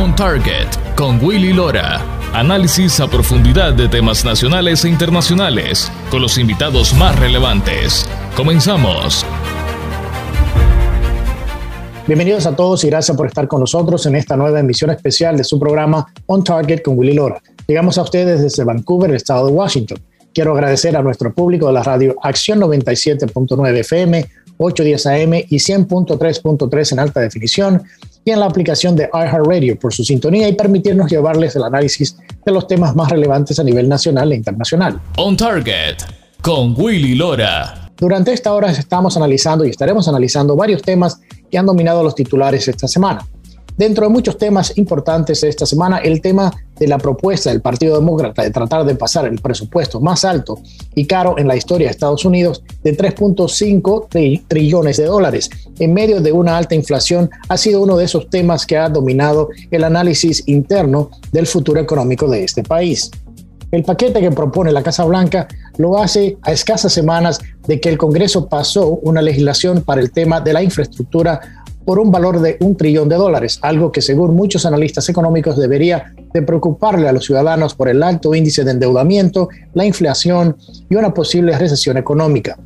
On Target con Willy Lora. Análisis a profundidad de temas nacionales e internacionales con los invitados más relevantes. Comenzamos. Bienvenidos a todos y gracias por estar con nosotros en esta nueva emisión especial de su programa On Target con Willy Lora. Llegamos a ustedes desde Vancouver, el estado de Washington. Quiero agradecer a nuestro público de la radio Acción 97.9 FM, 810 AM y 100.3.3 en alta definición y en la aplicación de iHeartRadio por su sintonía y permitirnos llevarles el análisis de los temas más relevantes a nivel nacional e internacional. On Target con Willy Lora. Durante esta hora estamos analizando y estaremos analizando varios temas que han dominado los titulares esta semana. Dentro de muchos temas importantes esta semana, el tema de la propuesta del Partido Demócrata de tratar de pasar el presupuesto más alto y caro en la historia de Estados Unidos de 3.5 trillones de dólares en medio de una alta inflación ha sido uno de esos temas que ha dominado el análisis interno del futuro económico de este país. El paquete que propone la Casa Blanca lo hace a escasas semanas de que el Congreso pasó una legislación para el tema de la infraestructura por un valor de un trillón de dólares, algo que según muchos analistas económicos debería de preocuparle a los ciudadanos por el alto índice de endeudamiento, la inflación y una posible recesión económica.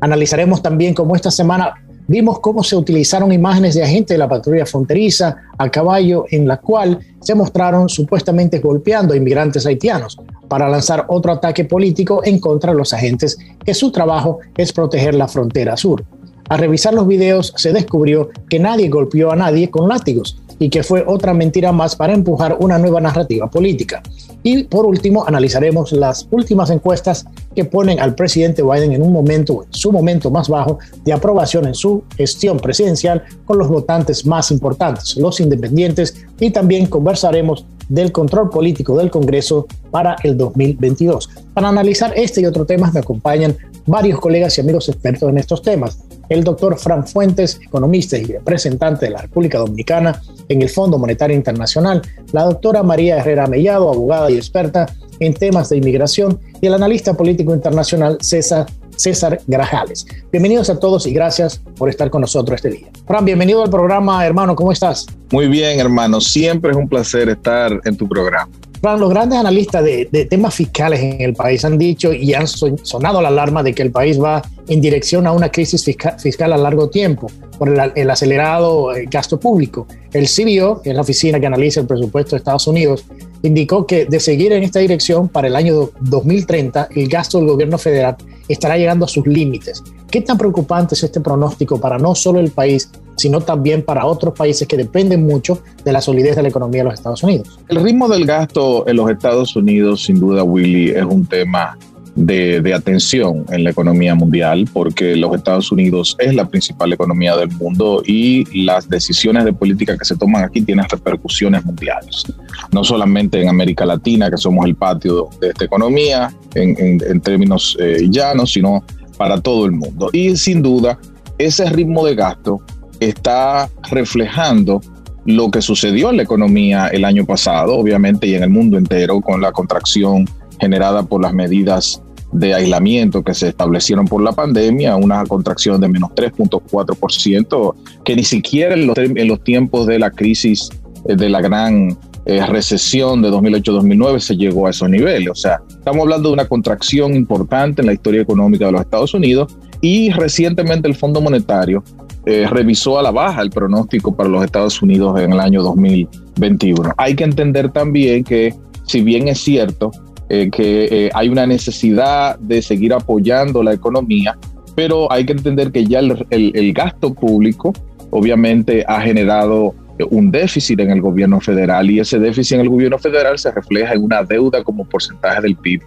Analizaremos también cómo esta semana vimos cómo se utilizaron imágenes de agentes de la patrulla fronteriza a caballo en la cual se mostraron supuestamente golpeando a inmigrantes haitianos para lanzar otro ataque político en contra de los agentes que su trabajo es proteger la frontera sur. Al revisar los videos se descubrió que nadie golpeó a nadie con látigos y que fue otra mentira más para empujar una nueva narrativa política. Y por último, analizaremos las últimas encuestas que ponen al presidente Biden en un momento, en su momento más bajo de aprobación en su gestión presidencial con los votantes más importantes, los independientes, y también conversaremos del control político del Congreso para el 2022. Para analizar este y otros temas me acompañan varios colegas y amigos expertos en estos temas. El doctor Fran Fuentes, economista y representante de la República Dominicana en el Fondo Monetario Internacional, la doctora María Herrera Mellado, abogada y experta en temas de inmigración, y el analista político internacional César César Grajales. Bienvenidos a todos y gracias por estar con nosotros este día. Fran, bienvenido al programa, hermano, ¿cómo estás? Muy bien, hermano, siempre es un placer estar en tu programa. Los grandes analistas de, temas fiscales en el país han dicho y han sonado la alarma de que el país va en dirección a una crisis fiscal, a largo tiempo por el, acelerado eh, gasto público. El CBO, que es la oficina que analiza el presupuesto de Estados Unidos, indicó que de seguir en esta dirección para el año 2030, el gasto del gobierno federal estará llegando a sus límites. ¿Qué tan preocupante es este pronóstico para no solo el país, sino también para otros países que dependen mucho de la solidez de la economía de los Estados Unidos? El ritmo del gasto en los Estados Unidos, sin duda, Willy, es un tema de, atención en la economía mundial, porque los Estados Unidos es la principal economía del mundo y las decisiones de política que se toman aquí tienen repercusiones mundiales. No solamente en América Latina, que somos el patio de esta economía en, términos eh, llanos, sino para todo el mundo. Y sin duda, ese ritmo de gasto está reflejando lo que sucedió en la economía el año pasado, obviamente, y en el mundo entero, con la contracción generada por las medidas de aislamiento que se establecieron por la pandemia, una contracción de menos 3.4%, que ni siquiera en los, tiempos de la crisis eh, de la gran eh, recesión de 2008-2009 se llegó a esos niveles. O sea, estamos hablando de una contracción importante en la historia económica de los Estados Unidos y recientemente el Fondo Monetario eh, revisó a la baja el pronóstico para los Estados Unidos en el año 2021. Hay que entender también que si bien es cierto eh, que eh, hay una necesidad de seguir apoyando la economía, pero hay que entender que ya el, gasto público obviamente ha generado un déficit en el gobierno federal y ese déficit en el gobierno federal se refleja en una deuda como porcentaje del PIB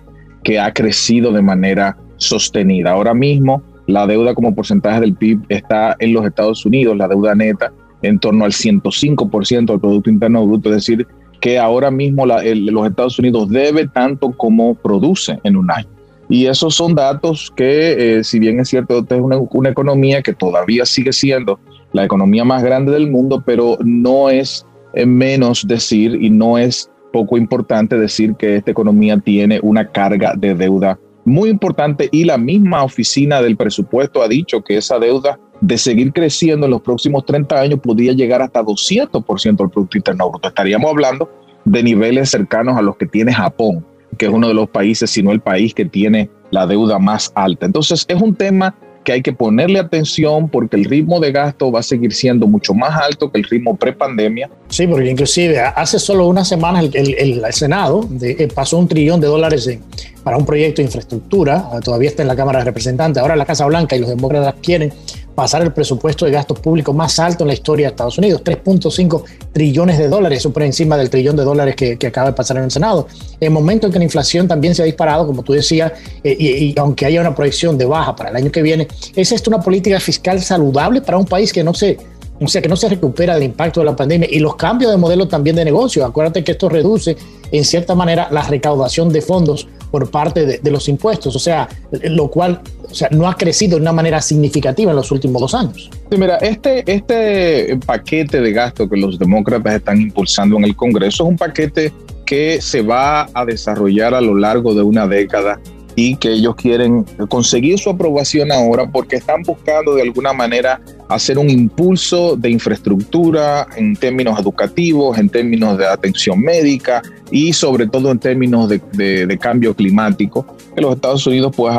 que ha crecido de manera sostenida. Ahora mismo la deuda como porcentaje del PIB está en los Estados Unidos, la deuda neta, en torno al 105% del Producto Interno Bruto, es decir, que ahora mismo los Estados Unidos debe tanto como produce en un año. Y esos son datos que, eh, si bien es cierto, es una, una, economía que todavía sigue siendo la economía más grande del mundo, pero no es eh, menos decir y no es poco importante decir que esta economía tiene una carga de deuda muy importante y la misma oficina del presupuesto ha dicho que esa deuda de seguir creciendo en los próximos 30 años podría llegar hasta 200% del Producto Interno Bruto. Estaríamos hablando de niveles cercanos a los que tiene Japón, que es uno de los países, si no el país que tiene la deuda más alta. Entonces es un tema que hay que ponerle atención porque el ritmo de gasto va a seguir siendo mucho más alto que el ritmo prepandemia. Sí, porque inclusive hace solo unas semanas el, el, Senado eh, pasó un trillón de dólares para un proyecto de infraestructura, todavía está en la Cámara de Representantes, ahora la Casa Blanca y los demócratas quieren pasar el presupuesto de gastos públicos más alto en la historia de Estados Unidos, 3.5 trillones de dólares, eso por encima del trillón de dólares que, acaba de pasar en el Senado. En el momento en que la inflación también se ha disparado, como tú decías, eh, y, aunque haya una proyección de baja para el año que viene, ¿es esto una política fiscal saludable para un país que no se, o sea, que no se recupera del impacto de la pandemia y los cambios de modelo también de negocio? Acuérdate que esto reduce en cierta manera la recaudación de fondos por parte de, los impuestos, o sea, lo cual o sea, no ha crecido de una manera significativa en los últimos dos años. Sí, mira, este, este paquete de gasto que los demócratas están impulsando en el Congreso es un paquete que se va a desarrollar a lo largo de una década y que ellos quieren conseguir su aprobación ahora porque están buscando de alguna manera hacer un impulso de infraestructura en términos educativos, en términos de atención médica y sobre todo en términos de, cambio climático, que los Estados Unidos pues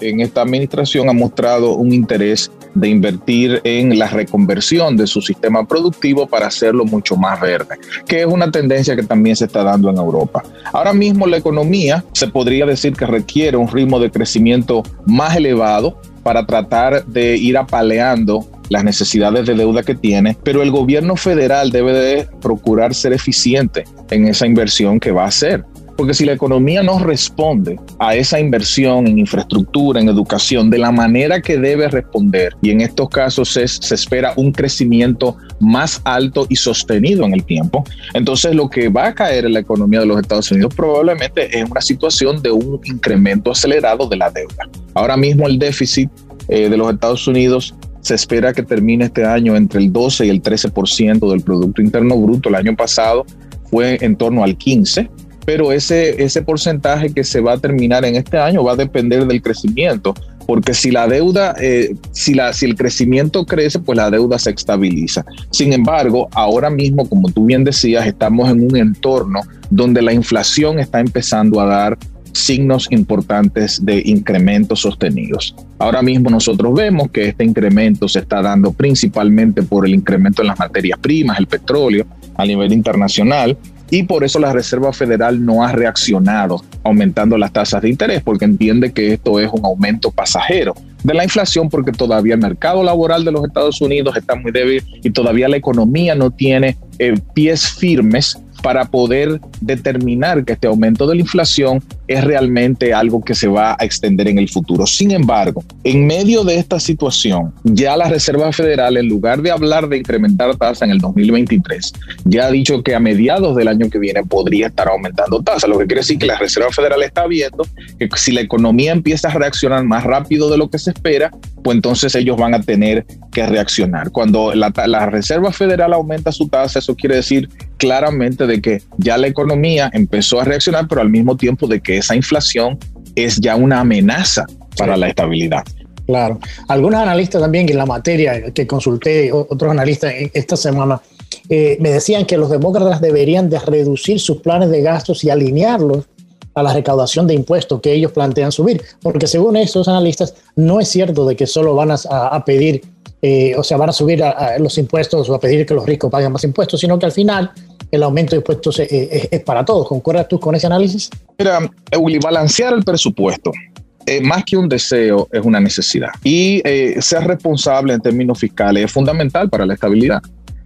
en esta administración ha mostrado un interés de invertir en la reconversión de su sistema productivo para hacerlo mucho más verde, que es una tendencia que también se está dando en Europa. Ahora mismo la economía se podría decir que requiere un ritmo de crecimiento más elevado para tratar de ir apaleando las necesidades de deuda que tiene, pero el gobierno federal debe de procurar ser eficiente en esa inversión que va a hacer. Porque si la economía no responde a esa inversión en infraestructura, en educación, de la manera que debe responder, y en estos casos se espera un crecimiento más alto y sostenido en el tiempo, entonces lo que va a caer en la economía de los Estados Unidos probablemente es una situación de un incremento acelerado de la deuda. Ahora mismo el déficit eh, de los Estados Unidos se espera que termine este año entre el 12 y el 13% del Producto Interno Bruto. El año pasado fue en torno al 15% pero ese, ese porcentaje que se va a terminar en este año va a depender del crecimiento, porque si la deuda, eh, si, la, si el crecimiento crece, pues la deuda se estabiliza. Sin embargo, ahora mismo, como tú bien decías, estamos en un entorno donde la inflación está empezando a dar signos importantes de incrementos sostenidos. Ahora mismo nosotros vemos que este incremento se está dando principalmente por el incremento en las materias primas, el petróleo a nivel internacional, y por eso la Reserva Federal no ha reaccionado aumentando las tasas de interés porque entiende que esto es un aumento pasajero de la inflación porque todavía el mercado laboral de los Estados Unidos está muy débil y todavía la economía no tiene eh, pies firmes para poder determinar que este aumento de la inflación es realmente algo que se va a extender en el futuro. Sin embargo, en medio de esta situación, ya la Reserva Federal, en lugar de hablar de incrementar tasa en el 2023, ya ha dicho que a mediados del año que viene podría estar aumentando tasa, lo que quiere decir que la Reserva Federal está viendo que si la economía empieza a reaccionar más rápido de lo que se espera, pues entonces ellos van a tener que reaccionar. Cuando la, la Reserva Federal aumenta su tasa, eso quiere decir claramente de que ya la economía empezó a reaccionar, pero al mismo tiempo de que esa inflación es ya una amenaza para la estabilidad. Claro. Algunos analistas también en la materia que consulté, otros analistas esta semana, eh, me decían que los demócratas deberían de reducir sus planes de gastos y alinearlos a la recaudación de impuestos que ellos plantean subir, porque según estos analistas no es cierto de que solo van a, pedir, eh, o sea, van a subir los impuestos o a pedir que los ricos paguen más impuestos, sino que al final el aumento de impuestos es, para todos. ¿Concuerdas tú con ese análisis? Mira, Willy, balancear el presupuesto eh, más que un deseo, es una necesidad. Y eh, ser responsable en términos fiscales es fundamental para la estabilidad.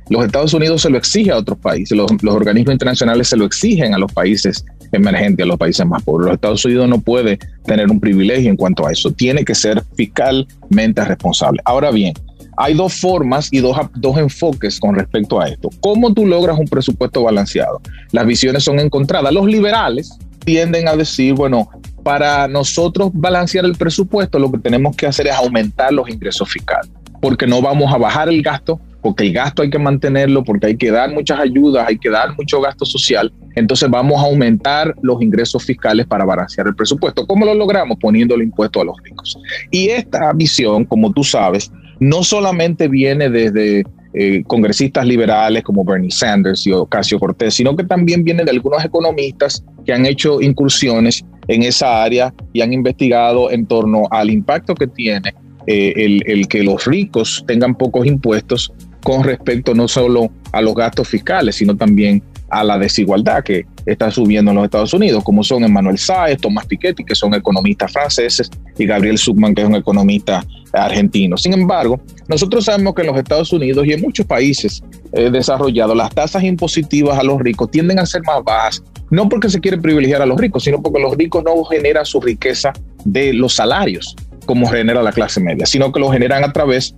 Los Estados Unidos se lo exige a otros países, los, los, organismos internacionales se lo exigen a los países emergentes, a los países más pobres. Los Estados Unidos no puede tener un privilegio en cuanto a eso, tiene que ser fiscalmente responsable. Ahora bien, hay dos formas y dos, dos enfoques con respecto a esto. ¿Cómo tú logras un presupuesto balanceado? Las visiones son encontradas. Los liberales tienden a decir, bueno, para nosotros balancear el presupuesto lo que tenemos que hacer es aumentar los ingresos fiscales, porque no vamos a bajar el gasto, porque el gasto hay que mantenerlo, porque hay que dar muchas ayudas, hay que dar mucho gasto social, entonces vamos a aumentar los ingresos fiscales para balancear el presupuesto. ¿Cómo lo logramos? Poniendo el impuesto a los ricos. Y esta visión, como tú sabes, no solamente viene desde eh, congresistas liberales como Bernie Sanders y Ocasio Cortés, sino que también viene de algunos economistas que han hecho incursiones en esa área y han investigado en torno al impacto que tiene eh, el, el, que los ricos tengan pocos impuestos con respecto no solo a los gastos fiscales, sino también a la desigualdad que está subiendo en los Estados Unidos, como son Emmanuel Sáez, Tomás Piketty, que son economistas franceses, y Gabriel Zuckman, que es un economista argentino. Sin embargo, nosotros sabemos que en los Estados Unidos y en muchos países eh, desarrollados, las tasas impositivas a los ricos tienden a ser más bajas, no porque se quiere privilegiar a los ricos, sino porque los ricos no generan su riqueza de los salarios como genera la clase media, sino que lo generan a través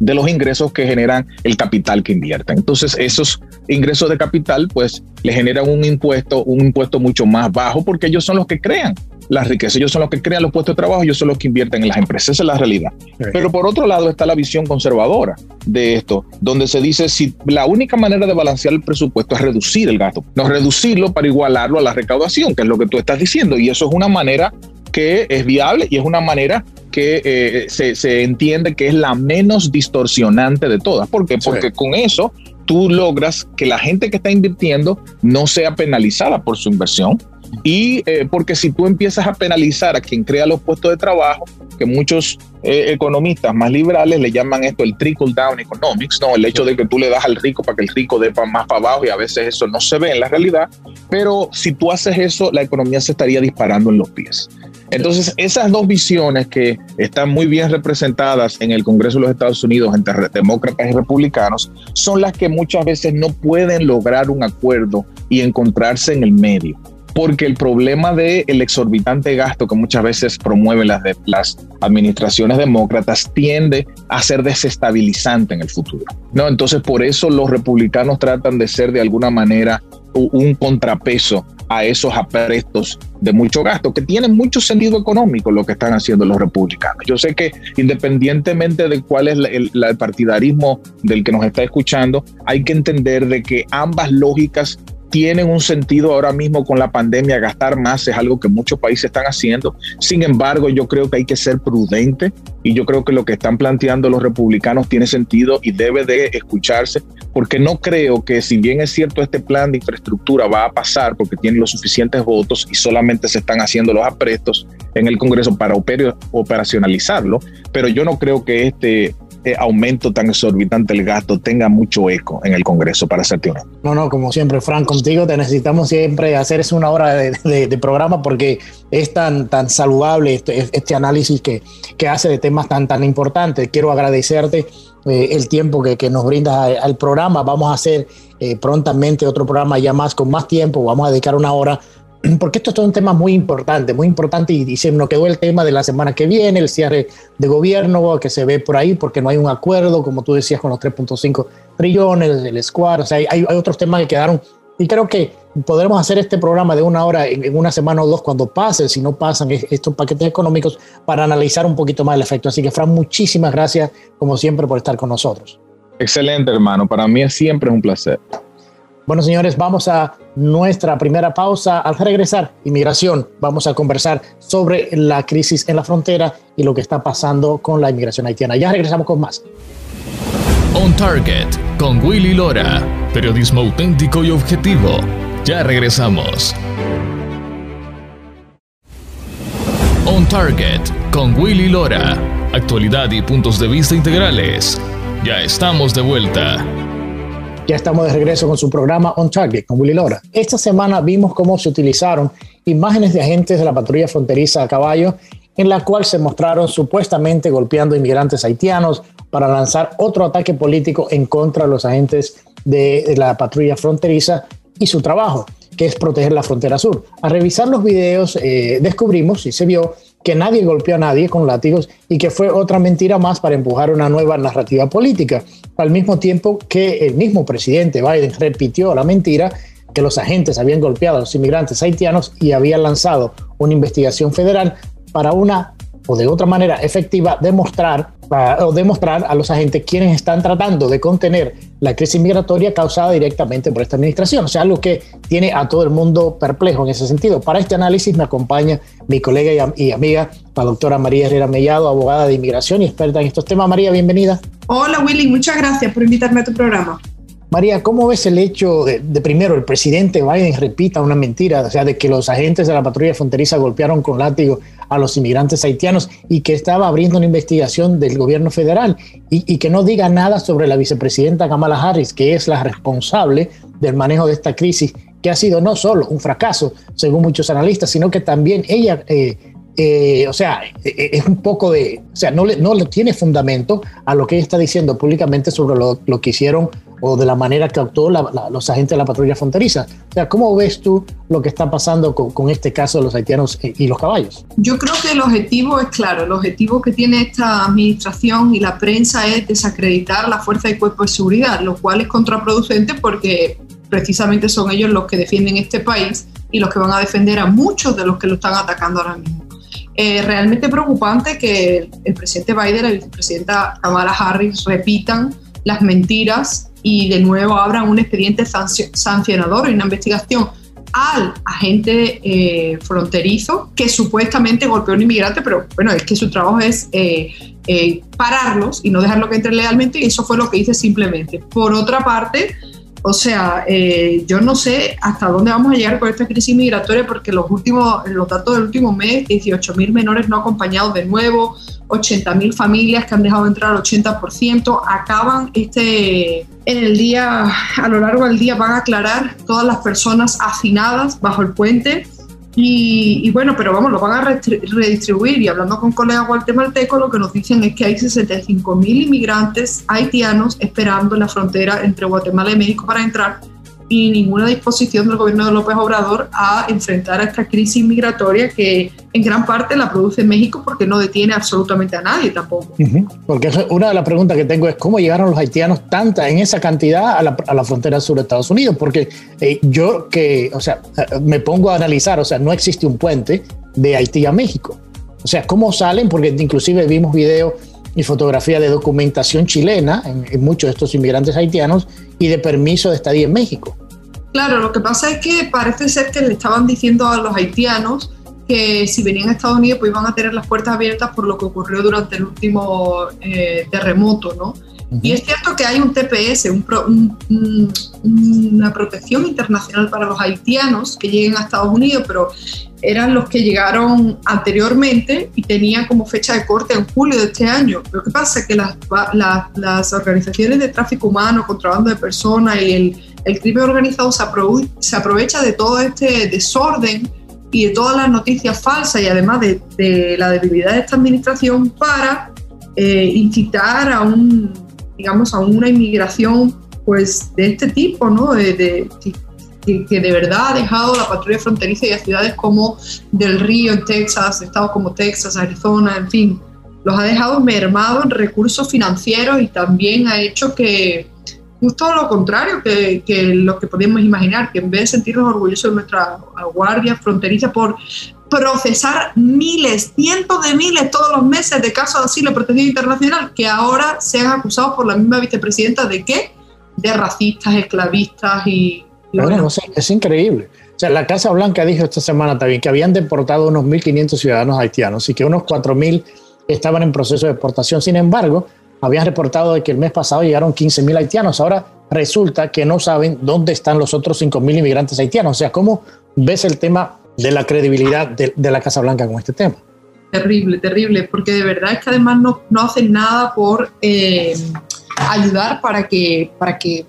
de los ingresos que generan el capital que invierten. Entonces, esos ingresos de capital, pues, le generan un impuesto, un impuesto mucho más bajo, porque ellos son los que crean la riqueza, ellos son los que crean los puestos de trabajo, ellos son los que invierten en las empresas, esa es la realidad. Pero por otro lado está la visión conservadora de esto, donde se dice si la única manera de balancear el presupuesto es reducir el gasto, no reducirlo para igualarlo a la recaudación, que es lo que tú estás diciendo, y eso es una manera que es viable y es una manera que eh, se, entiende que es la menos distorsionante de todas. ¿Por qué? Porque con eso tú logras que la gente que está invirtiendo no sea penalizada por su inversión. Y eh, porque si tú empiezas a penalizar a quien crea los puestos de trabajo, que muchos eh, economistas más liberales le llaman esto el trickle down economics, ¿no? El hecho de que tú le das al rico para que el rico dé más para abajo y a veces eso no se ve en la realidad, pero si tú haces eso, la economía se estaría disparando en los pies. Entonces, esas dos visiones que están muy bien representadas en el Congreso de los Estados Unidos entre demócratas y republicanos son las que muchas veces no pueden lograr un acuerdo y encontrarse en el medio porque el problema del el exorbitante gasto que muchas veces promueven las, de, las administraciones demócratas tiende a ser desestabilizante en el futuro. ¿no? Entonces, por eso los republicanos tratan de ser de alguna manera un contrapeso a esos aprestos de mucho gasto, que tienen mucho sentido económico lo que están haciendo los republicanos. Yo sé que independientemente de cuál es el, el, partidarismo del que nos está escuchando, hay que entender de que ambas lógicas tienen un sentido ahora mismo con la pandemia, gastar más es algo que muchos países están haciendo. Sin embargo, yo creo que hay que ser prudente y yo creo que lo que están planteando los republicanos tiene sentido y debe de escucharse, porque no creo que si bien es cierto este plan de infraestructura va a pasar porque tiene los suficientes votos y solamente se están haciendo los aprestos en el Congreso para operacionalizarlo, pero yo no creo que este este aumento tan exorbitante del gasto tenga mucho eco en el Congreso, para serte honesto. No, no, como siempre, Frank, contigo te necesitamos siempre hacer es una hora de, programa porque es tan, tan saludable este, este análisis que, que, hace de temas tan, tan importantes. Quiero agradecerte eh, el tiempo que, que nos brindas al programa. Vamos a hacer eh, prontamente otro programa ya más con más tiempo. Vamos a dedicar una hora porque esto es todo un tema muy importante, muy importante y, se nos quedó el tema de la semana que viene, el cierre de gobierno que se ve por ahí porque no hay un acuerdo, como tú decías, con los 3.5 trillones, el squad, o sea, hay, otros temas que quedaron y creo que podremos hacer este programa de una hora en, una semana o dos cuando pase, si no pasan estos paquetes económicos, para analizar un poquito más el efecto. Así que, Fran, muchísimas gracias, como siempre, por estar con nosotros. Excelente, hermano. Para mí es siempre un placer. Bueno, señores, vamos a nuestra primera pausa. Al regresar, inmigración, vamos a conversar sobre la crisis en la frontera y lo que está pasando con la inmigración haitiana. Ya regresamos con más. On Target con Willy Lora. Periodismo auténtico y objetivo. Ya regresamos. On Target con Willy Lora. Actualidad y puntos de vista integrales. Ya estamos de vuelta. Ya estamos de regreso con su programa On Target con Willy Lora. Esta semana vimos cómo se utilizaron imágenes de agentes de la patrulla fronteriza a caballo en la cual se mostraron supuestamente golpeando inmigrantes haitianos para lanzar otro ataque político en contra de los agentes de, la patrulla fronteriza y su trabajo, que es proteger la frontera sur. Al revisar los videos eh, descubrimos y se vio que nadie golpeó a nadie con látigos y que fue otra mentira más para empujar una nueva narrativa política, al mismo tiempo que el mismo presidente Biden repitió la mentira que los agentes habían golpeado a los inmigrantes haitianos y habían lanzado una investigación federal para una o de otra manera efectiva demostrar o demostrar a los agentes quienes están tratando de contener la crisis migratoria causada directamente por esta administración. O sea, algo que tiene a todo el mundo perplejo en ese sentido. Para este análisis me acompaña mi colega y, amiga, la doctora María Herrera Mellado, abogada de inmigración y experta en estos temas. María, bienvenida. Hola Willy, muchas gracias por invitarme a tu programa. María, ¿cómo ves el hecho de, primero el presidente Biden repita una mentira, o sea, de que los agentes de la patrulla fronteriza golpearon con látigo a los inmigrantes haitianos y que estaba abriendo una investigación del gobierno federal y, que no diga nada sobre la vicepresidenta Kamala Harris, que es la responsable del manejo de esta crisis, que ha sido no solo un fracaso, según muchos analistas, sino que también ella eh, eh, o sea, eh, es un poco de, o sea, no le, no le tiene fundamento a lo que ella está diciendo públicamente sobre lo, lo que hicieron o de la manera que actuó los agentes de la patrulla fronteriza. O sea, ¿cómo ves tú lo que está pasando con, con, este caso de los haitianos y los caballos? Yo creo que el objetivo es claro, el objetivo que tiene esta administración y la prensa es desacreditar la fuerza de cuerpo de seguridad, lo cual es contraproducente porque precisamente son ellos los que defienden este país y los que van a defender a muchos de los que lo están atacando ahora mismo. Eh, realmente preocupante que el, presidente Biden y la vicepresidenta Kamala Harris repitan las mentiras y de nuevo abran un expediente sancionador y una investigación al agente eh, fronterizo que supuestamente golpeó a un inmigrante, pero bueno, es que su trabajo es eh, pararlos y no dejarlo que entre legalmente y eso fue lo que hice simplemente. Por otra parte, o sea, eh, yo no sé hasta dónde vamos a llegar con esta crisis migratoria porque los últimos, los datos del último mes, 18 mil menores no acompañados de nuevo, 80 mil familias que han dejado entrar al 80%, acaban este, en el día, a lo largo del día van a aclarar todas las personas hacinadas bajo el puente. Y, bueno, pero vamos, lo van a redistribuir. Y hablando con colegas guatemaltecos, lo que nos dicen es que hay 65 mil inmigrantes haitianos esperando en la frontera entre Guatemala y México para entrar y ninguna disposición del gobierno de López Obrador a enfrentar a esta crisis migratoria que en gran parte la produce México porque no detiene absolutamente a nadie tampoco. Porque una de las preguntas que tengo es cómo llegaron los haitianos tanta en esa cantidad a la, a la frontera sur de Estados Unidos, porque eh, yo que, o sea, me pongo a analizar, o sea, no existe un puente de Haití a México. O sea, ¿cómo salen? Porque inclusive vimos videos y fotografía de documentación chilena en, muchos de estos inmigrantes haitianos y de permiso de estadía en México. Claro, lo que pasa es que parece ser que le estaban diciendo a los haitianos que si venían a Estados Unidos pues iban a tener las puertas abiertas por lo que ocurrió durante el último eh, terremoto, ¿no? Y es cierto que hay un TPS, una protección internacional para los haitianos que lleguen a Estados Unidos, pero eran los que llegaron anteriormente y tenían como fecha de corte en julio de este año. Lo que pasa es que las, las, organizaciones de tráfico humano, contrabando de personas y el, el crimen organizado se, se, aprovecha de todo este desorden y de todas las noticias falsas y además de, de la debilidad de esta administración para eh, incitar a un digamos a una inmigración pues de este tipo, ¿no? de, que, de verdad ha dejado la patrulla fronteriza y a ciudades como Del Río en Texas, estados como Texas, Arizona, en fin, los ha dejado mermados en recursos financieros y también ha hecho que justo lo contrario que, que lo que podíamos imaginar, que en vez de sentirnos orgullosos de nuestra guardia fronteriza por procesar miles, cientos de miles todos los meses de casos de asilo y protección internacional que ahora sean acusados por la misma vicepresidenta de qué? De racistas, esclavistas y bueno, es increíble. O sea, la Casa Blanca dijo esta semana también que habían deportado unos 1.500 ciudadanos haitianos y que unos 4.000 estaban en proceso de deportación. Sin embargo, habían reportado de que el mes pasado llegaron 15.000 haitianos. Ahora resulta que no saben dónde están los otros 5.000 inmigrantes haitianos. O sea, ¿cómo ves el tema de la credibilidad de, la Casa Blanca con este tema? Terrible, terrible, porque de verdad es que además no, no hacen nada por eh, ayudar para que, para que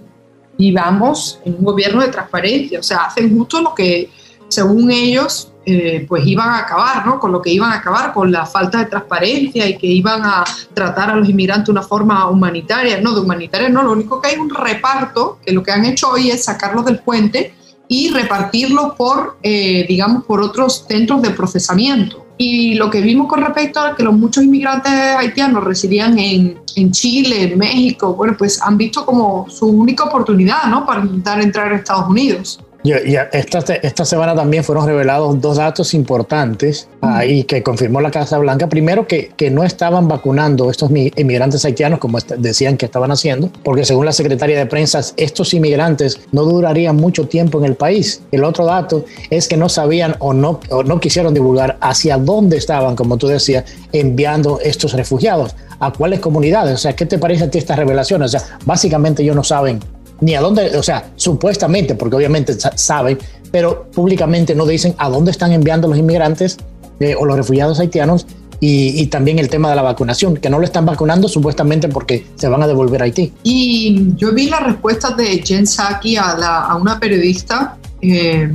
vamos en un gobierno de transparencia, o sea, hacen justo lo que según ellos eh, pues iban a acabar, ¿no? Con lo que iban a acabar, con la falta de transparencia y que iban a tratar a los inmigrantes de una forma humanitaria, no, de humanitaria no, lo único que hay un reparto, que lo que han hecho hoy es sacarlos del puente y repartirlos por, eh, digamos, por otros centros de procesamiento. Y lo que vimos con respecto a que los muchos inmigrantes haitianos residían en, en, Chile, en México, bueno, pues han visto como su única oportunidad, ¿no? Para intentar entrar a Estados Unidos. Esta, esta semana también fueron revelados dos datos importantes ahí que confirmó la Casa Blanca. Primero, que, que no estaban vacunando estos inmigrantes haitianos como decían que estaban haciendo, porque según la secretaria de prensa, estos inmigrantes no durarían mucho tiempo en el país. El otro dato es que no sabían o no, o no quisieron divulgar hacia dónde estaban, como tú decías, enviando estos refugiados, a cuáles comunidades. O sea, ¿qué te parece a ti esta revelación? O sea, básicamente ellos no saben ni a dónde, o sea, supuestamente, porque obviamente saben, pero públicamente no dicen a dónde están enviando los inmigrantes eh, o los refugiados haitianos y, también el tema de la vacunación, que no lo están vacunando supuestamente porque se van a devolver a Haití. Y yo vi la respuesta de Jen Psaki a, a una periodista eh,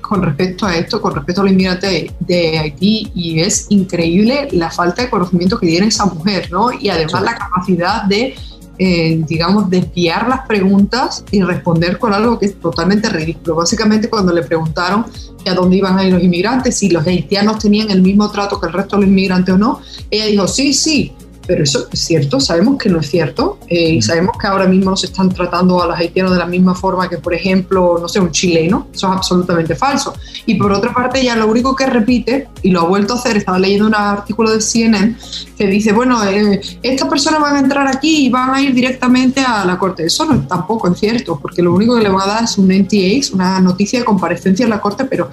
con respecto a esto, con respecto a los inmigrantes de, Haití, y es increíble la falta de conocimiento que tiene esa mujer, ¿no? Y además la capacidad de eh, digamos, desviar las preguntas y responder con algo que es totalmente ridículo. Básicamente cuando le preguntaron a dónde iban a ir los inmigrantes, si los haitianos tenían el mismo trato que el resto de los inmigrantes o no, ella dijo, sí, sí, pero eso es cierto, sabemos que no es cierto eh, y sabemos que ahora mismo no se están tratando a los haitianos de la misma forma que, por ejemplo, no sé, un chileno, eso es absolutamente falso. Y por otra parte, ya lo único que repite, y lo ha vuelto a hacer, estaba leyendo un artículo de CNN que dice, bueno, eh, estas personas van a entrar aquí y van a ir directamente a la corte. Eso no tampoco es cierto, porque lo único que le van a dar es un NTA, una noticia de comparecencia en la corte, pero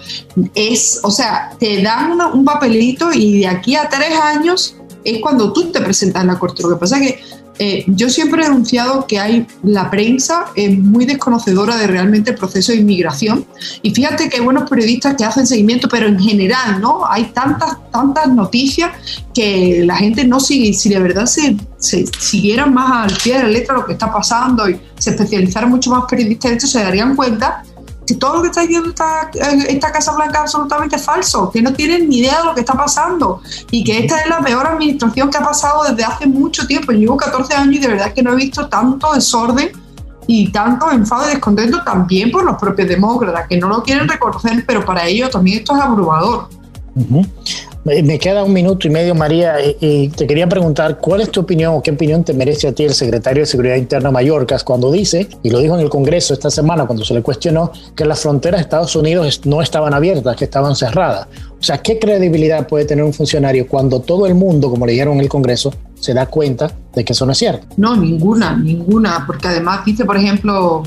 es, o sea, te dan un papelito y de aquí a tres años es cuando tú te presentas en la corte. Lo que pasa es que eh, yo siempre he denunciado que hay la prensa es muy desconocedora de realmente el proceso de inmigración y fíjate que hay buenos periodistas que hacen seguimiento, pero en general no hay tantas tantas noticias que la gente no sigue. Si de verdad se, siguieran más al pie de la letra lo que está pasando y se especializaran mucho más periodistas en esto, se darían cuenta todo lo que está diciendo esta, eh, esta Casa Blanca es absolutamente falso, que no tienen ni idea de lo que está pasando y que esta es la peor administración que ha pasado desde hace mucho tiempo. Yo llevo 14 años y de verdad que no he visto tanto desorden y tanto enfado y descontento también por los propios demócratas, que no lo quieren reconocer, pero para ellos también esto es abrumador. Me queda un minuto y medio, María, y te quería preguntar cuál es tu opinión o qué opinión te merece a ti el secretario de Seguridad Interna Mallorcas cuando dice, y lo dijo en el Congreso esta semana cuando se le cuestionó, que las fronteras de Estados Unidos no estaban abiertas, que estaban cerradas. O sea, ¿qué credibilidad puede tener un funcionario cuando todo el mundo, como le dijeron en el Congreso, se da cuenta de que eso no es cierto? No, ninguna, ninguna, porque además dice, por ejemplo,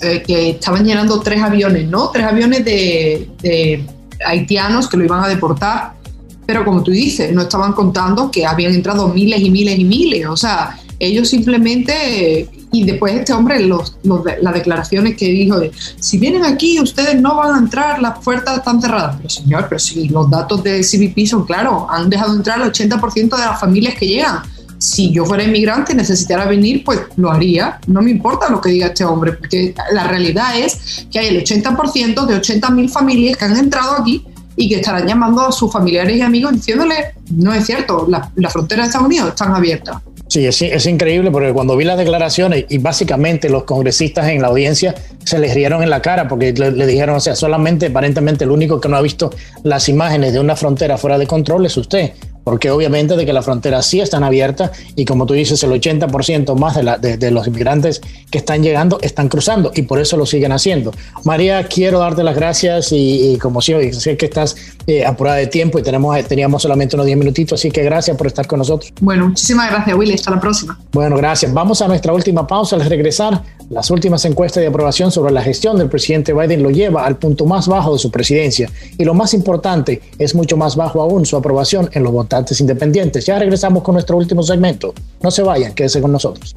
eh, que estaban llenando tres aviones, ¿no? Tres aviones de, de haitianos que lo iban a deportar pero como tú dices, no estaban contando que habían entrado miles y miles y miles. O sea, ellos simplemente, y después este hombre, los, las declaraciones que dijo de, si vienen aquí, ustedes no van a entrar, las puertas están cerradas. Pero señor, pero si los datos de CBP son claros, han dejado entrar el 80% de las familias que llegan. Si yo fuera inmigrante y necesitara venir, pues lo haría. No me importa lo que diga este hombre, porque la realidad es que hay el 80% de 80.000 familias que han entrado aquí y que estarán llamando a sus familiares y amigos diciéndole, no es cierto, las la fronteras de Estados Unidos están abiertas. Sí, es, es, increíble porque cuando vi las declaraciones y básicamente los congresistas en la audiencia se les rieron en la cara porque le, le, dijeron, o sea, solamente aparentemente el único que no ha visto las imágenes de una frontera fuera de control es usted porque obviamente de que las fronteras sí están abiertas y como tú dices, el 80% más de, la, de, los inmigrantes que están llegando están cruzando y por eso lo siguen haciendo. María, quiero darte las gracias y, como siempre, sé que estás eh, apurada de tiempo y tenemos, teníamos solamente unos 10 minutitos, así que gracias por estar con nosotros. Bueno, muchísimas gracias, Willy. Hasta la próxima. Bueno, gracias. Vamos a nuestra última pausa al regresar. Las últimas encuestas de aprobación sobre la gestión del presidente Biden lo lleva al punto más bajo de su presidencia y lo más importante es mucho más bajo aún su aprobación en los votantes independientes. Ya regresamos con nuestro último segmento. No se vayan, quédense con nosotros.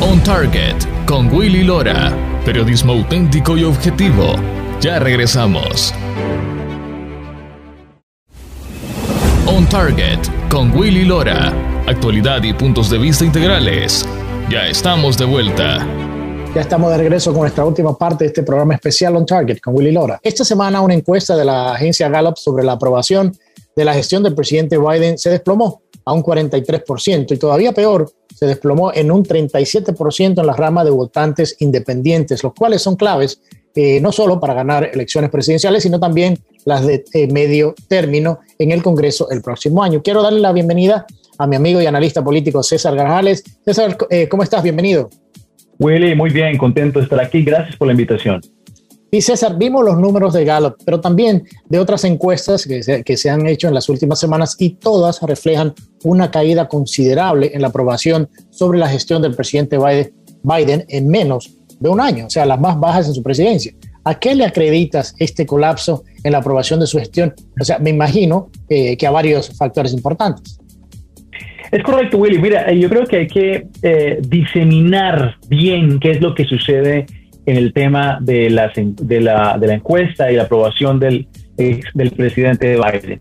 On Target con Willy Lora. Periodismo auténtico y objetivo. Ya regresamos. On Target con Willy Lora. Actualidad y puntos de vista integrales. Ya estamos de vuelta. Ya estamos de regreso con nuestra última parte de este programa especial On Target con Willy Lora. Esta semana una encuesta de la agencia Gallup sobre la aprobación de la gestión del presidente Biden se desplomó a un 43% y todavía peor, se desplomó en un 37% en la rama de votantes independientes, los cuales son claves eh, no solo para ganar elecciones presidenciales, sino también las de eh, medio término en el Congreso el próximo año. Quiero darle la bienvenida a mi amigo y analista político César Garjales. César, eh, ¿cómo estás? Bienvenido. Willy, muy bien, contento de estar aquí. Gracias por la invitación. Y César, vimos los números de Gallup, pero también de otras encuestas que se, que se, han hecho en las últimas semanas y todas reflejan una caída considerable en la aprobación sobre la gestión del presidente Biden en menos de un año, o sea, las más bajas en su presidencia. ¿A qué le acreditas este colapso en la aprobación de su gestión? O sea, me imagino eh, que a varios factores importantes. Es correcto, Willy. Mira, yo creo que hay que eh, diseminar bien qué es lo que sucede en el tema de, las, de, la, de la encuesta y la aprobación del, del presidente Biden.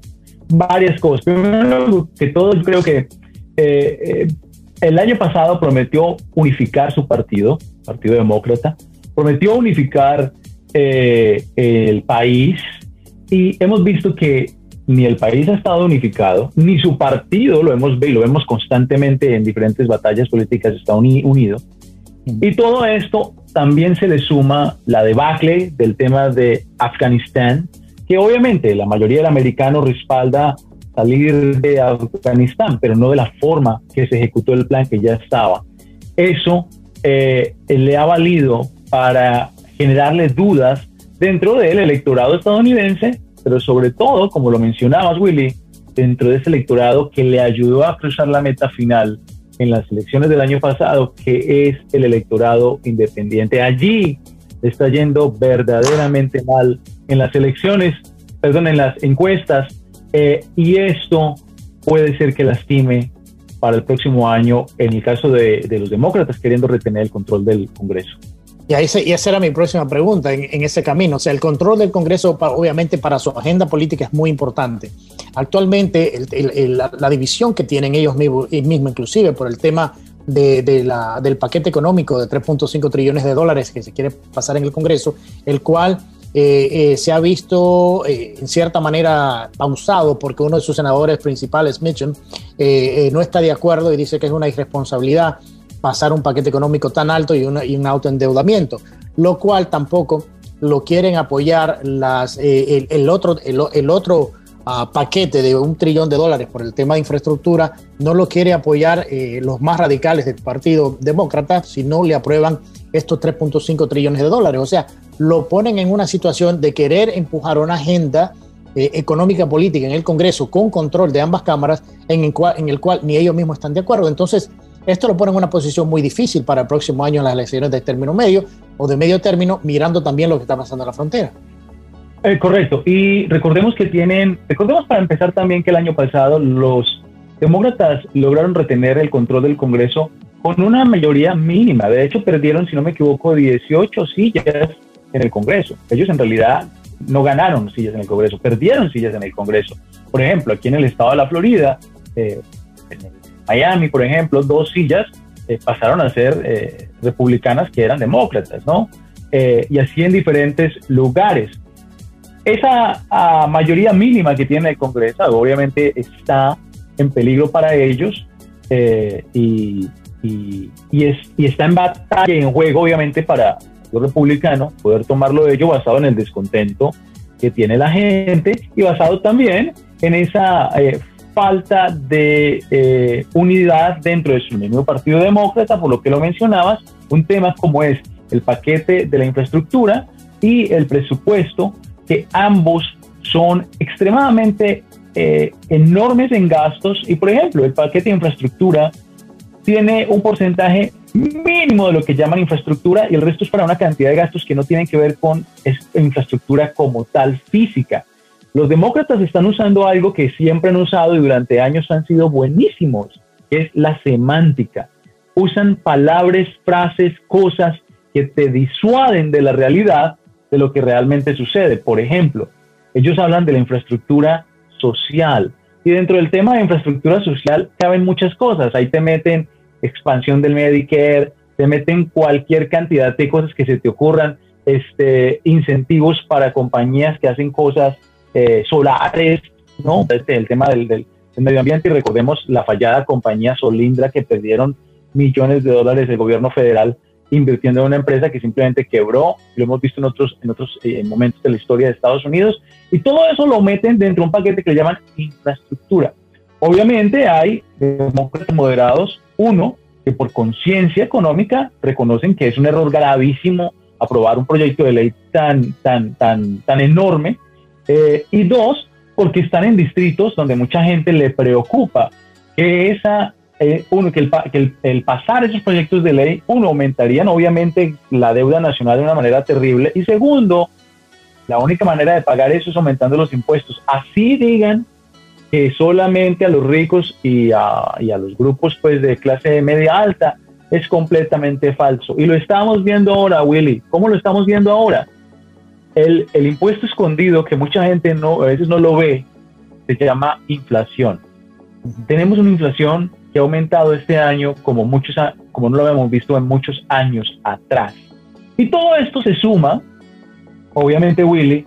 Varias cosas. Primero que todo, yo creo que eh, el año pasado prometió unificar su partido, Partido Demócrata, prometió unificar eh, el país y hemos visto que ni el país ha estado unificado, ni su partido, lo hemos lo vemos constantemente en diferentes batallas políticas, está unido. Y todo esto también se le suma la debacle del tema de Afganistán, que obviamente la mayoría del americano respalda salir de Afganistán, pero no de la forma que se ejecutó el plan que ya estaba. Eso eh, le ha valido para generarle dudas dentro del electorado estadounidense, pero sobre todo, como lo mencionabas, Willy, dentro de ese electorado que le ayudó a cruzar la meta final en las elecciones del año pasado, que es el electorado independiente. Allí está yendo verdaderamente mal en las elecciones, perdón, en las encuestas, eh, y esto puede ser que lastime para el próximo año en el caso de, los demócratas queriendo retener el control del Congreso. Y, ahí y esa era mi próxima pregunta en, ese camino. O sea, el control del Congreso, obviamente, para su agenda política es muy importante. Actualmente, la, división que tienen ellos mismos, inclusive por el tema del paquete económico de 3.5 trillones de dólares que se quiere pasar en el Congreso, el cual eh, eh, se ha visto eh, en cierta manera pausado porque uno de sus senadores principales, Mitchell, no está de acuerdo y dice que es una irresponsabilidad pasar un paquete económico tan alto y, un autoendeudamiento, lo cual tampoco lo quieren apoyar las, eh, el, otro, el, otro ah, paquete de un trillón de dólares por el tema de infraestructura, no lo quiere apoyar eh, los más radicales del Partido Demócrata si no le aprueban estos 3.5 trillones de dólares. O sea, lo ponen en una situación de querer empujar una agenda eh, económica política en el Congreso con control de ambas cámaras en el, cual, en el cual ni ellos mismos están de acuerdo. Entonces, esto lo pone en una posición muy difícil para el próximo año en las elecciones de término medio o de medio término, mirando también lo que está pasando en la frontera. Eh, correcto. Y recordemos que tienen, recordemos para empezar también que el año pasado los demócratas lograron retener el control del Congreso con una mayoría mínima. De hecho, perdieron, si no me equivoco, 18 sillas en el Congreso. Ellos en realidad no ganaron sillas en el Congreso, perdieron sillas en el Congreso. Por ejemplo, aquí en el estado de la Florida, eh, Miami, por ejemplo, dos sillas eh, pasaron a ser eh, republicanas que eran demócratas, ¿no? Eh, y así en diferentes lugares. Esa ah, mayoría mínima que tiene el Congreso obviamente está en peligro para ellos y, es, y está en batalla y en juego obviamente para los republicanos poder tomarlo de ello basado en el descontento que tiene la gente y basado también en esa falta de eh, unidad dentro de su mismo Partido Demócrata, por lo que lo mencionabas, un tema como es el paquete de la infraestructura y el presupuesto, que ambos son extremadamente eh, enormes en gastos y, por ejemplo, el paquete de infraestructura tiene un porcentaje mínimo de lo que llaman infraestructura y el resto es para una cantidad de gastos que no tienen que ver con infraestructura como tal física. Los demócratas están usando algo que siempre han usado y durante años han sido buenísimos, es la semántica. Usan palabras, frases, cosas que te disuaden de la realidad de lo que realmente sucede. Por ejemplo, ellos hablan de la infraestructura social. Y dentro del tema de infraestructura social caben muchas cosas. Ahí te meten expansión del Medicare, te meten cualquier cantidad de cosas que se te ocurran, este, incentivos para compañías que hacen cosas eh, solares, ¿no? Este, el tema del, medio ambiente y recordemos la fallada compañía Solindra que perdieron millones de dólares del gobierno federal invirtiendo en una empresa que simplemente quebró, lo hemos visto en otros, en otros eh, momentos de la historia de Estados Unidos, y todo eso lo meten dentro de un paquete que le llaman infraestructura. Obviamente hay demócratas moderados, uno, que por conciencia económica reconocen que es un error gravísimo aprobar un proyecto de ley tan, tan, tan, tan enorme. Eh, y dos, porque están en distritos donde mucha gente le preocupa que esa eh, uno, que, el, que el, pasar esos proyectos de ley, uno, aumentarían obviamente la deuda nacional de una manera terrible y segundo, la única manera de pagar eso es aumentando los impuestos. Así digan que solamente a los ricos y a, y a los grupos pues de clase media alta es completamente falso. Y lo estamos viendo ahora, Willy. ¿Cómo lo estamos viendo ahora? El, el impuesto escondido que mucha gente no, a veces no lo ve se llama inflación. Tenemos una inflación que ha aumentado este año como, muchos, como no lo habíamos visto en muchos años atrás. Y todo esto se suma, obviamente, Willy,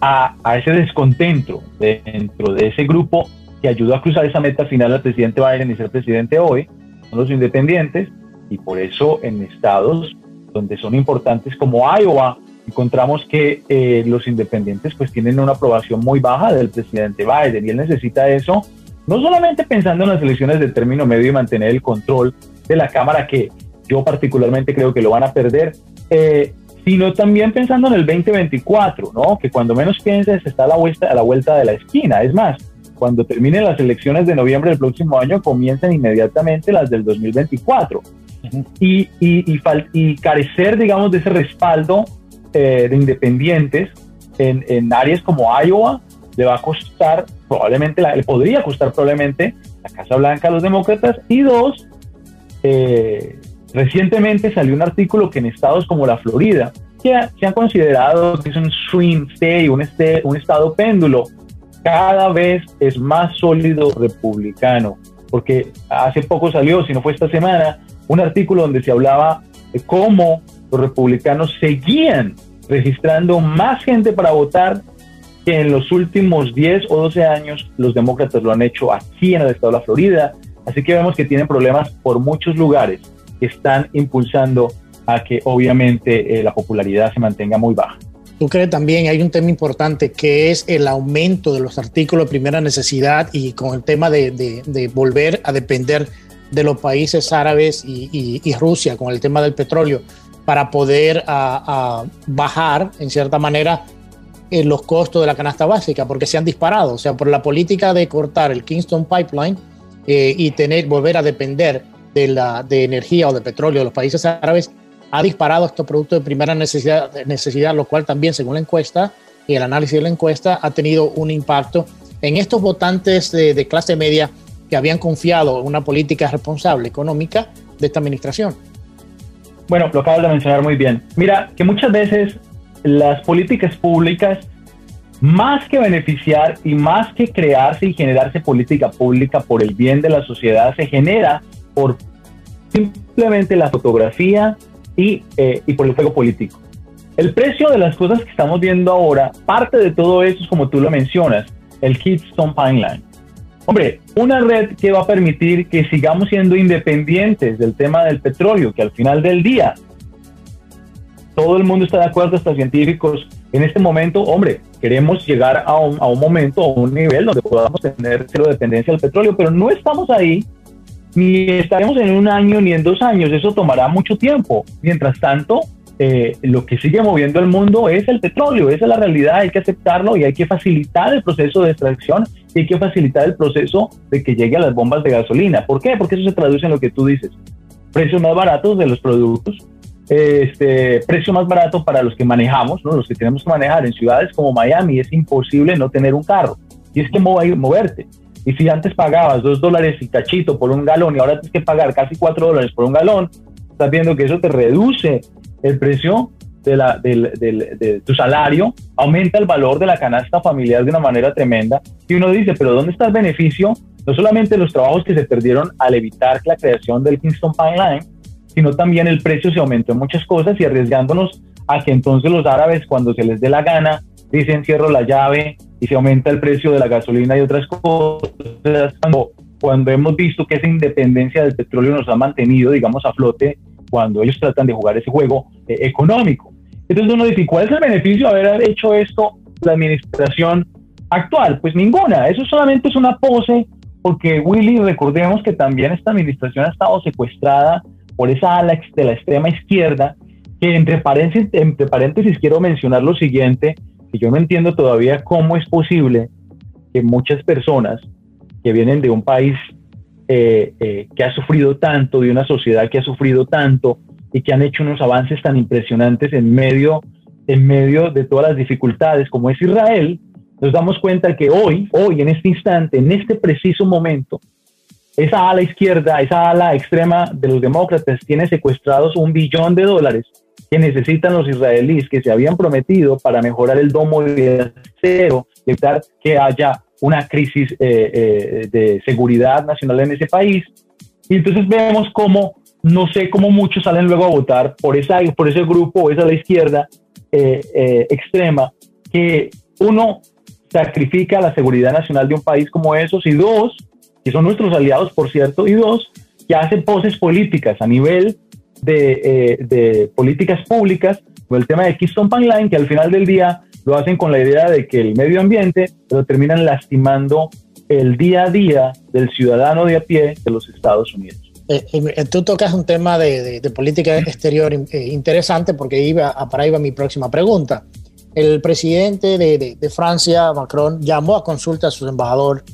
a, a ese descontento dentro de ese grupo que ayudó a cruzar esa meta final al presidente Biden y ser presidente hoy, son los independientes, y por eso en estados donde son importantes como Iowa, encontramos que eh, los independientes pues tienen una aprobación muy baja del presidente Biden y él necesita eso no solamente pensando en las elecciones de término medio y mantener el control de la Cámara, que yo particularmente creo que lo van a perder, eh, sino también pensando en el 2024, ¿no? que cuando menos pienses está a la, vuelta, a la vuelta de la esquina. Es más, cuando terminen las elecciones de noviembre del próximo año, comienzan inmediatamente las del 2024. y, y, y, carecer, digamos, de ese respaldo eh, de independientes en, en áreas como Iowa le va a costar probablemente, le podría costar probablemente la Casa Blanca a los demócratas. Y dos, eh, recientemente salió un artículo que en estados como la Florida, que se han considerado que es un swing state, un, este, un estado péndulo, cada vez es más sólido republicano. Porque hace poco salió, si no fue esta semana, un artículo donde se hablaba de cómo los republicanos seguían registrando más gente para votar que en los últimos 10 o 12 años los demócratas lo han hecho aquí en el estado de la Florida. Así que vemos que tienen problemas por muchos lugares que están impulsando a que obviamente eh, la popularidad se mantenga muy baja. ¿Tú crees también hay un tema importante que es el aumento de los artículos de primera necesidad y con el tema de, de, volver a depender de los países árabes y, y, Rusia con el tema del petróleo para poder a, bajar en cierta manera en los costos de la canasta básica porque se han disparado. O sea, por la política de cortar el Kingston Pipeline eh, y tener, volver a depender de, la, de energía o de petróleo de los países árabes, ha disparado estos productos de primera necesidad, lo cual también, según la encuesta y el análisis de la encuesta, ha tenido un impacto en estos votantes de, de clase media que habían confiado en una política responsable económica de esta administración. Bueno, lo acabas de mencionar muy bien. Mira, que muchas veces las políticas públicas, más que beneficiar y más que crearse y generarse política pública por el bien de la sociedad, se genera por simplemente la fotografía y, eh, y por el juego político. El precio de las cosas que estamos viendo ahora, parte de todo eso es como tú lo mencionas, el Keystone Pipeline. Hombre, una red que va a permitir que sigamos siendo independientes del tema del petróleo, que al final del día todo el mundo está de acuerdo, hasta científicos, en este momento, hombre, queremos llegar a un, a un momento, a un nivel donde podamos tener cero dependencia del petróleo, pero no estamos ahí, ni estaremos en un año ni en dos años, eso tomará mucho tiempo. Mientras tanto, eh, lo que sigue moviendo el mundo es el petróleo, esa es la realidad, hay que aceptarlo y hay que facilitar el proceso de extracción y hay que facilitar el proceso de que llegue a las bombas de gasolina. ¿Por qué? Porque eso se traduce en lo que tú dices, precios más baratos de los productos, este precio más barato para los que manejamos, los que tenemos que manejar en ciudades como Miami, es imposible no tener un carro. Y es que moverte. Y si antes pagabas dos dólares y cachito por un galón y ahora tienes que pagar casi cuatro dólares por un galón, estás viendo que eso te reduce el precio de, de tu salario, aumenta el valor de la canasta familiar de una manera tremenda. Y uno dice, pero ¿dónde está el beneficio? No solamente los trabajos que se perdieron al evitar la creación del Kingston Pipeline, sino también el precio se aumentó en muchas cosas y arriesgándonos a que entonces los árabes cuando se les dé la gana dicen cierro la llave y se aumenta el precio de la gasolina y otras cosas, cuando, cuando hemos visto que esa independencia del petróleo nos ha mantenido, digamos, a flote cuando ellos tratan de jugar ese juego eh, económico. Entonces uno dice, ¿cuál es el beneficio de haber hecho esto la administración actual? Pues ninguna, eso solamente es una pose, porque Willy, recordemos que también esta administración ha estado secuestrada por esa ala de la extrema izquierda que entre paréntesis, quiero mencionar lo siguiente, que yo no entiendo todavía cómo es posible que muchas personas que vienen de un país eh, eh, que ha sufrido tanto, de una sociedad que ha sufrido tanto y que han hecho unos avances tan impresionantes en medio, en medio de todas las dificultades como es Israel, nos damos cuenta que hoy, hoy, en este instante, en este preciso momento, esa ala izquierda, esa ala extrema de los demócratas tiene secuestrados un billón de dólares que necesitan los israelíes que se habían prometido para mejorar el domo de acero, evitar que haya una crisis eh, eh, de seguridad nacional en ese país. Y entonces vemos cómo, no sé cómo muchos salen luego a votar por, esa, por ese grupo esa la izquierda eh, extrema, que uno sacrifica la seguridad nacional de un país como esos y dos, que son nuestros aliados, por cierto, y dos, que hacen poses políticas a nivel de, de políticas públicas, o el tema de Keystone Pipeline, que al final del día lo hacen con la idea de que el medio ambiente, pero terminan lastimando el día a día del ciudadano de a pie de los Estados Unidos. Eh, eh, tú tocas un tema de, política exterior eh, interesante porque iba, para ahí va mi próxima pregunta. El presidente de, Francia, Macron, llamó a consulta a su embajador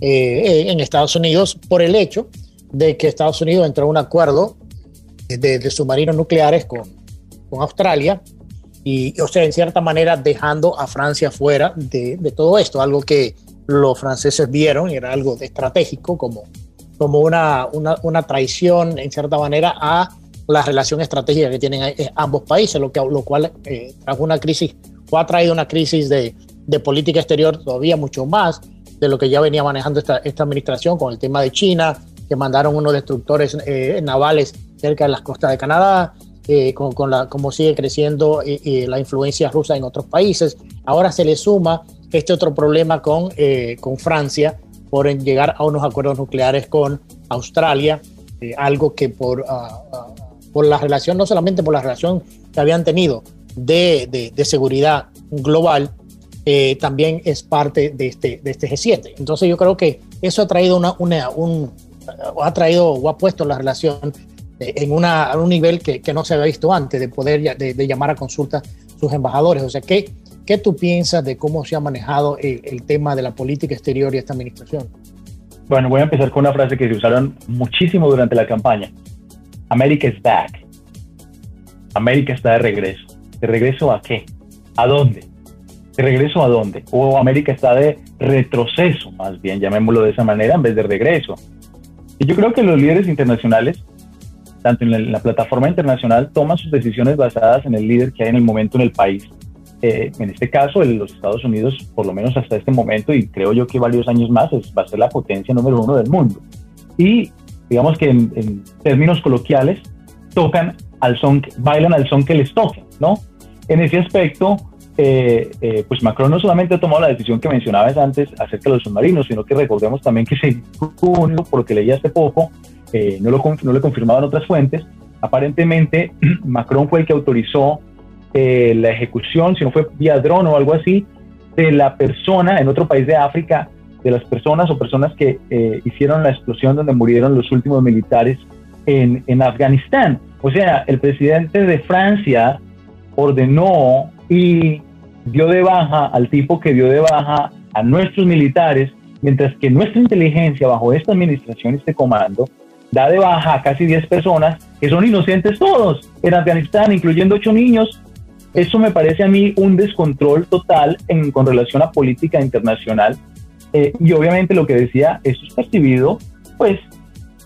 en Estados Unidos por el hecho de que Estados Unidos entró a un acuerdo de, submarinos nucleares con, con Australia y, o sea, en cierta manera dejando a Francia fuera de, de, todo esto, algo que los franceses vieron y era algo estratégico, como, como una, una, una traición, en cierta manera, a la relación estratégica que tienen eh, ambos países, lo, que, lo cual eh, trajo una crisis o ha traído una crisis de, de, política exterior todavía mucho más de lo que ya venía manejando esta, esta administración con el tema de China, que mandaron unos destructores eh, navales cerca de las costas de Canadá, eh, con, la, cómo sigue creciendo la influencia rusa en otros países. Ahora se le suma este otro problema con, eh, con Francia por llegar a unos acuerdos nucleares con Australia, eh, algo que por, ah, ah, por la relación, no solamente por la relación que habían tenido de, de, seguridad global, también es parte de este, de este G7. Entonces yo creo que eso ha traído una, una un, ha traído o ha puesto la relación en, una, un nivel que, que, no se había visto antes, de poder de, llamar a consulta sus embajadores. O sea, ¿qué, ¿qué tú piensas de cómo se ha manejado el, tema de la política exterior y esta administración? Bueno, voy a empezar con una frase que se usaron muchísimo durante la campaña. America is back. América está de regreso. ¿De regreso a qué? ¿A dónde? ¿De regreso a dónde? O América está de retroceso, más bien, llamémoslo de esa manera, en vez de regreso. Y yo creo que los líderes internacionales tanto en la, plataforma internacional, toman sus decisiones basadas en el líder que hay en el momento en el país. Eh, en este caso, en los Estados Unidos, por lo menos hasta este momento, y creo yo que varios años más, va a ser la potencia número uno del mundo. Y digamos que en, términos coloquiales, tocan al son, bailan al son que les toque, ¿no? En ese aspecto, eh, eh, pues Macron no solamente ha tomado la decisión que mencionabas antes acerca de los submarinos, sino que recordemos también que se porque leí hace poco, eh, no, lo, no lo en otras fuentes, aparentemente Macron fue el que autorizó la ejecución, si no fue vía dron o algo así, de la persona en otro país de África, de las personas o personas que hicieron la explosión donde murieron los últimos militares en, en Afganistán. O sea, el presidente de Francia ordenó y dio de baja al tipo que dio de baja a nuestros militares, mientras que nuestra inteligencia bajo esta administración, este comando, da de baja a casi 10 personas que son inocentes todos en Afganistán, incluyendo 8 niños. Eso me parece a mí un descontrol total en, con relación a política internacional. Eh, y obviamente lo que decía, esto es percibido, pues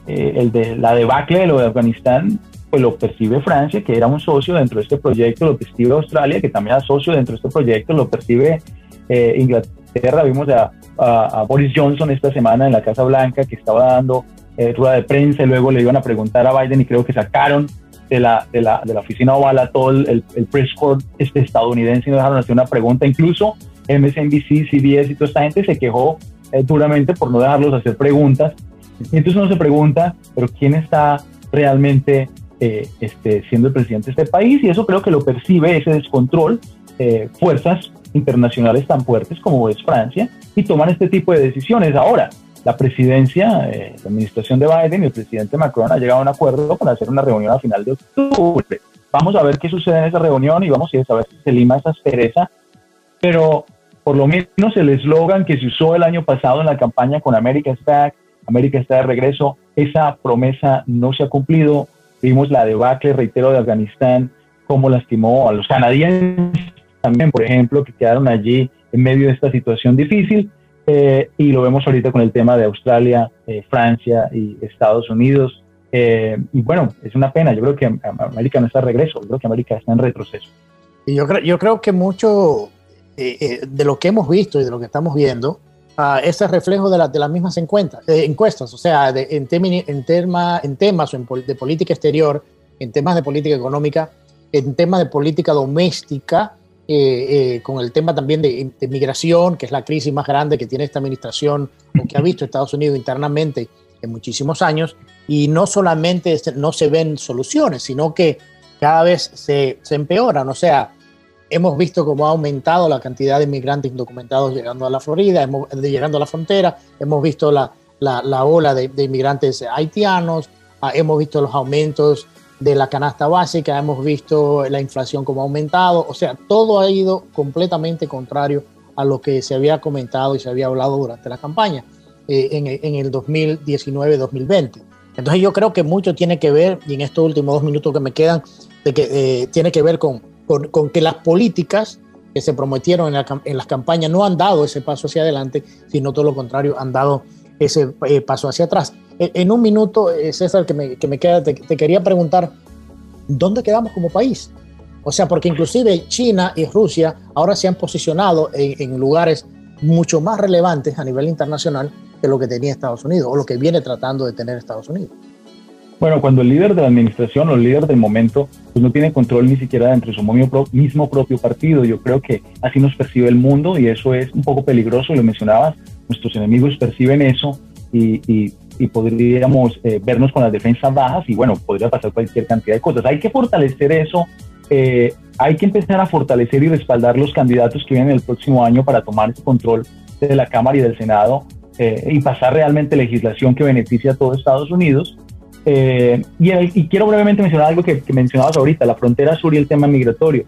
eh, el de la debacle de lo de Afganistán, pues lo percibe Francia, que era un socio dentro de este proyecto, lo percibe Australia, que también era socio dentro de este proyecto, lo percibe eh, Inglaterra. Vimos a, a, Boris Johnson esta semana en la Casa Blanca que estaba dando eh, rueda de prensa y luego le iban a preguntar a Biden y creo que sacaron de la, de la, de la oficina oval a todo el, el, press corps este estadounidense y no dejaron hacer una pregunta. Incluso MSNBC, CBS y toda esta gente se quejó eh, duramente por no dejarlos hacer preguntas. Y entonces uno se pregunta, pero ¿quién está realmente eh, este, siendo el presidente de este país? Y eso creo que lo percibe ese descontrol, fuerzas internacionales tan fuertes como es Francia, y toman este tipo de decisiones. Ahora, la presidencia, eh, la administración de Biden y el presidente Macron ha llegado a un acuerdo para hacer una reunión a final de octubre. vamos a ver qué sucede en esa reunión y vamos a ver si se lima esa aspereza, pero por lo menos el eslogan que se usó el año pasado en la campaña con América está, América está de regreso, esa promesa no se ha cumplido. Vimos la debacle, reitero, de Afganistán, cómo lastimó a los canadienses también, por ejemplo, que quedaron allí en medio de esta situación difícil. Eh, y lo vemos ahorita con el tema de Australia, eh, Francia y Estados Unidos. Eh, y bueno, es una pena. Yo creo que América no está de regreso, yo creo que América está en retroceso. Y yo creo, yo creo que mucho de lo que hemos visto y de lo que estamos viendo uh, es el reflejo de, de las mismas encuestas, encuestas o sea, de, en, en, tema, en temas de política exterior, en temas de política económica, en temas de política doméstica, eh, eh, con el tema también de, migración, que es la crisis más grande que tiene esta administración o que ha visto Estados Unidos internamente en muchísimos años. Y no solamente no se ven soluciones, sino que cada vez se, se empeoran. O sea, hemos visto cómo ha aumentado la cantidad de inmigrantes indocumentados llegando a la Florida, llegando a la frontera. Hemos visto la, la, la ola de, de, inmigrantes haitianos, ah, hemos visto los aumentos de la canasta básica, hemos visto la inflación como ha aumentado, o sea, todo ha ido completamente contrario a lo que se había comentado y se había hablado durante la campaña eh, en, el 2019-2020. Entonces yo creo que mucho tiene que ver, y en estos últimos dos minutos que me quedan, de que eh, tiene que ver con, con, que las políticas que se prometieron en, en, las campañas no han dado ese paso hacia adelante, sino todo lo contrario, han dado ese eh, paso hacia atrás. En un minuto, eh, César, que me, que queda, te, quería preguntar, ¿dónde quedamos como país? O sea, porque inclusive China y Rusia ahora se han posicionado en, lugares mucho más relevantes a nivel internacional que lo que tenía Estados Unidos o lo que viene tratando de tener Estados Unidos. Bueno, cuando el líder de la administración o el líder del momento pues no tiene control ni siquiera dentro de su mismo propio partido, yo creo que así nos percibe el mundo y eso es un poco peligroso, lo mencionabas, nuestros enemigos perciben eso y, podríamos eh, vernos con las defensas bajas y bueno, podría pasar cualquier cantidad de cosas. Hay que fortalecer eso, eh, hay que empezar a fortalecer y respaldar los candidatos que vienen el próximo año para tomar ese control de la Cámara y del Senado eh, y pasar realmente legislación que beneficie a todo Estados Unidos. Y, quiero brevemente mencionar algo que, que mencionabas ahorita, la frontera sur y el tema migratorio.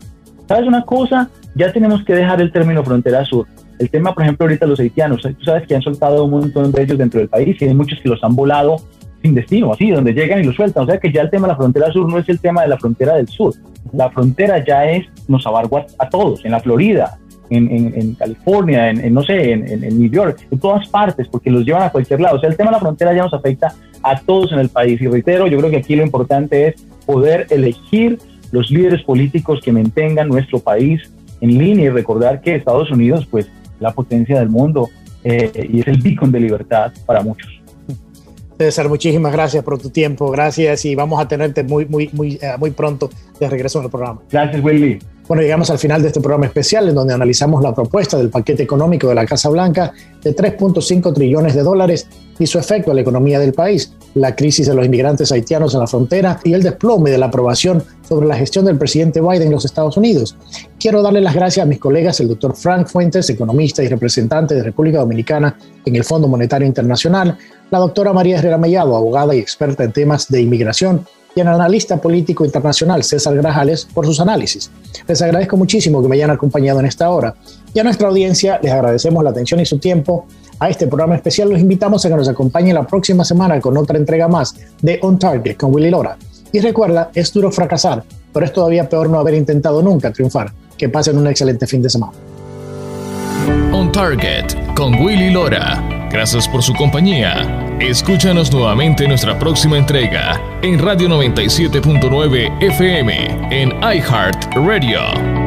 ¿Sabes una cosa? Ya tenemos que dejar el término frontera sur. El tema, por ejemplo, ahorita los haitianos, tú sabes que han soltado un montón de ellos dentro del país y hay muchos que los han volado sin destino, así, donde llegan y los sueltan. O sea que ya el tema de la frontera sur no es el tema de la frontera del sur. La frontera ya es, nos abarca a todos, en la Florida, en, California, en, no sé, en, New York, en todas partes, porque los llevan a cualquier lado. O sea, el tema de la frontera ya nos afecta a todos en el país. Y reitero, yo creo que aquí lo importante es poder elegir los líderes políticos que mantengan nuestro país en línea y recordar que Estados Unidos, pues, la potencia del mundo eh, y es el beacon de libertad para muchos. César, muchísimas gracias por tu tiempo, gracias y vamos a tenerte muy, muy, muy, eh, muy pronto de regreso en el programa. Gracias, Willy. Bueno, llegamos al final de este programa especial en donde analizamos la propuesta del paquete económico de la Casa Blanca de 3.5 trillones de dólares y su efecto a la economía del país, la crisis de los inmigrantes haitianos en la frontera y el desplome de la aprobación sobre la gestión del presidente Biden en los Estados Unidos. Quiero darle las gracias a mis colegas, el doctor Frank Fuentes, economista y representante de República Dominicana en el Fondo Monetario Internacional, la doctora María Herrera Mellado, abogada y experta en temas de inmigración, y al analista político internacional César Grajales por sus análisis. Les agradezco muchísimo que me hayan acompañado en esta hora. Y a nuestra audiencia les agradecemos la atención y su tiempo a este programa especial. Los invitamos a que nos acompañen la próxima semana con otra entrega más de On Target con Willy Lora. Y recuerda, es duro fracasar, pero es todavía peor no haber intentado nunca triunfar. Que pasen un excelente fin de semana. On Target con Willy Lora. Gracias por su compañía. Escúchanos nuevamente en nuestra próxima entrega en Radio 97.9 FM en iHeart Radio.